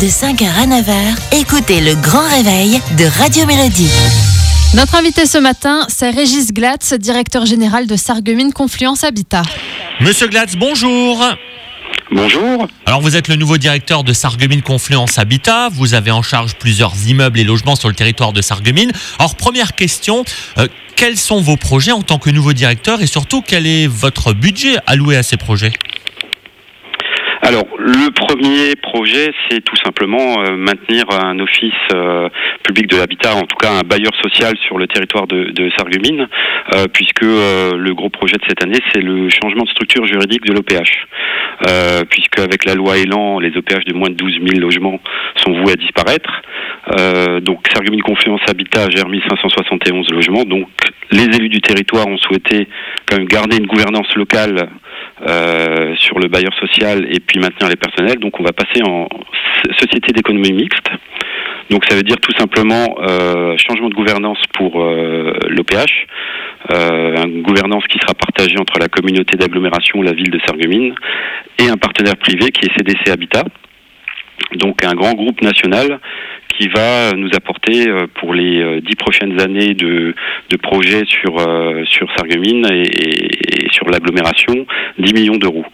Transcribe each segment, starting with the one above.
De 5h à 9h, écoutez le grand réveil de Radio Mélodie. Notre invité ce matin, c'est Régis Glatz, directeur général de Sarreguemines Confluence Habitat. Monsieur Glatz, bonjour. Bonjour. Alors vous êtes le nouveau directeur de Sarreguemines Confluence Habitat. Vous avez en charge plusieurs immeubles et logements sur le territoire de Sarreguemines. Alors première question, euh, quels sont vos projets en tant que nouveau directeur et surtout quel est votre budget alloué à ces projets? Alors, le premier projet, c'est tout simplement euh, maintenir un office euh, public de l'habitat, en tout cas un bailleur social sur le territoire de, de Sarreguemines, euh, puisque le gros projet de cette année, c'est le changement de structure juridique de l'OPH. Puisque avec la loi Elan, les OPH de moins de 12 000 logements sont voués à disparaître. Donc Sarreguemines Confluence Habitat gère 1571 logements. Donc les élus du territoire ont souhaité quand même garder une gouvernance locale euh, sur le bailleur social et puis maintenir les personnels. Donc on va passer en société d'économie mixte. Donc ça veut dire tout simplement euh, changement de gouvernance pour euh, l'OPH, une gouvernance qui sera partagée entre la communauté d'agglomération, la ville de Sarreguemines, et un partenaire privé qui est CDC Habitat. Donc un grand groupe national qui va nous apporter pour les dix prochaines années de, projets sur, sur Sarreguemines et, et- sur l'agglomération 10 millions d'euros.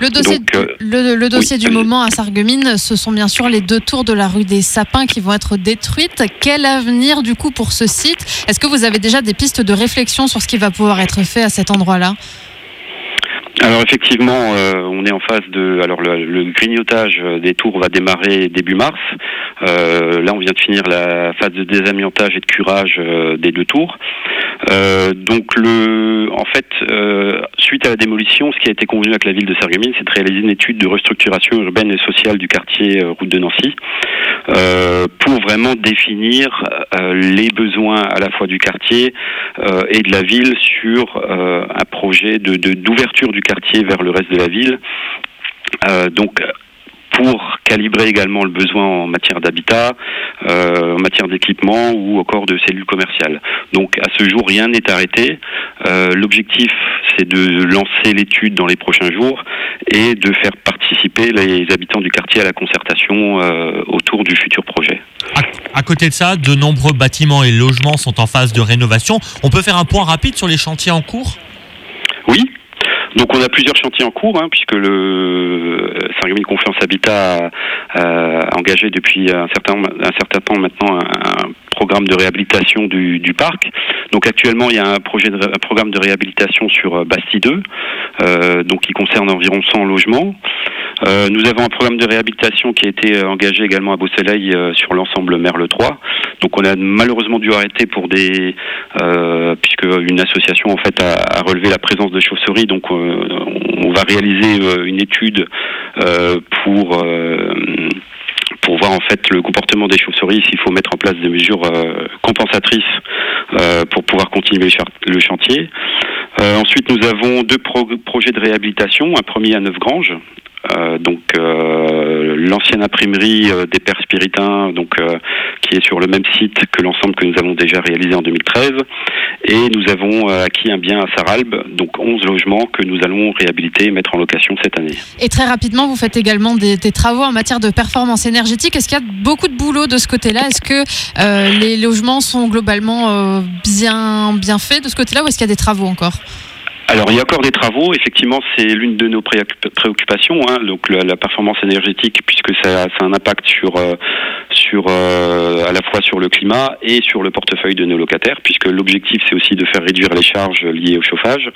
Le dossier, Donc, euh, le, le dossier oui, du allez. moment à Sarreguemines, ce sont bien sûr les deux tours de la rue des Sapins qui vont être détruites. Quel avenir du coup pour ce site? Est-ce que vous avez déjà des pistes de réflexion sur ce qui va pouvoir être fait à cet endroit-là? Alors effectivement, euh, on est en phase de. Alors le, le grignotage des tours va démarrer début mars. Euh, là, on vient de finir la phase de désamiantage et de curage euh, des deux tours. Euh, donc le, en fait, euh, suite à la démolition, ce qui a été convenu avec la ville de Sarreguemines, c'est de réaliser une étude de restructuration urbaine et sociale du quartier euh, route de Nancy pour vraiment définir les besoins à la fois du quartier et de la ville sur un projet de d'ouverture du quartier vers le reste de la ville. Donc pour calibrer également le besoin en matière d'habitat, euh, en matière d'équipement ou encore de cellules commerciales. Donc à ce jour, rien n'est arrêté. Euh, L'objectif, c'est de lancer l'étude dans les prochains jours et de faire participer les habitants du quartier à la concertation euh, autour du futur projet. à, à côté de ça, de nombreux bâtiments et logements sont en phase de rénovation. On peut faire un point rapide sur les chantiers en cours? Oui. Donc on a plusieurs chantiers en cours, hein, puisque le Sarreguemines Confiance Habitat a, engagé depuis un certain, un certain temps maintenant un, programme de réhabilitation du, parc. Donc actuellement il y a un, projet un programme de réhabilitation sur euh, Bastille 2, euh, donc qui concerne environ 100 logements. Euh, nous avons un programme de réhabilitation qui a été euh, engagé également à Beau-Soleil euh, sur l'ensemble Merle 3. Donc on a malheureusement dû arrêter pour des euh, puisque une association en fait a, a relevé la présence de chauves-souris. Donc euh, on va réaliser une étude pour pour voir en fait le comportement des chauves-souris, s'il faut mettre en place des mesures compensatrices pour pouvoir continuer le chantier. Euh, ensuite, nous avons deux pro- projets de réhabilitation. Un premier à Neufgrange, euh, donc euh, l'ancienne imprimerie euh, des Pères Spiritains, donc qui est sur le même site que l'ensemble que nous avons déjà réalisé en 2013. Et nous avons euh, acquis un bien à Saralbe, donc 11 logements que nous allons réhabiliter et mettre en location cette année. Et très rapidement, vous faites également des, des travaux en matière de performance énergétique. Est-ce qu'il y a beaucoup de boulot de ce côté-là? Est-ce que euh, les logements sont globalement euh, bien, bien faits de ce côté-là ou est-ce qu'il y a des travaux encore? Alors, il y a encore des travaux. Effectivement, c'est l'une de nos préoccup- préoccupations, hein, donc la, la performance énergétique, puisque ça, ça a un impact sur, euh, sur euh, à la fois sur le climat et sur le portefeuille de nos locataires, puisque l'objectif c'est aussi de faire réduire les charges liées au chauffage.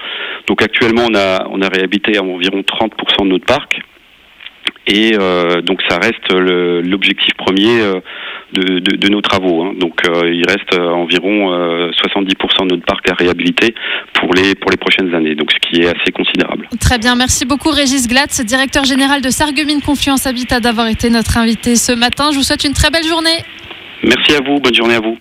Donc, actuellement, on a, on a réhabilité à environ 30% de notre parc. Et euh, donc ça reste l'objectif premier euh, de, de- de nos travaux. hein. Donc euh, il reste euh, environ euh, 70% de notre parc à réhabiliter pour les pour les prochaines années. Donc ce qui est assez considérable. Très bien, merci beaucoup Régis Glatz, directeur général de Sarreguemines Confluence Habitat, d'avoir été notre invité ce matin. Je vous souhaite une très belle journée. Merci à vous. Bonne journée à vous.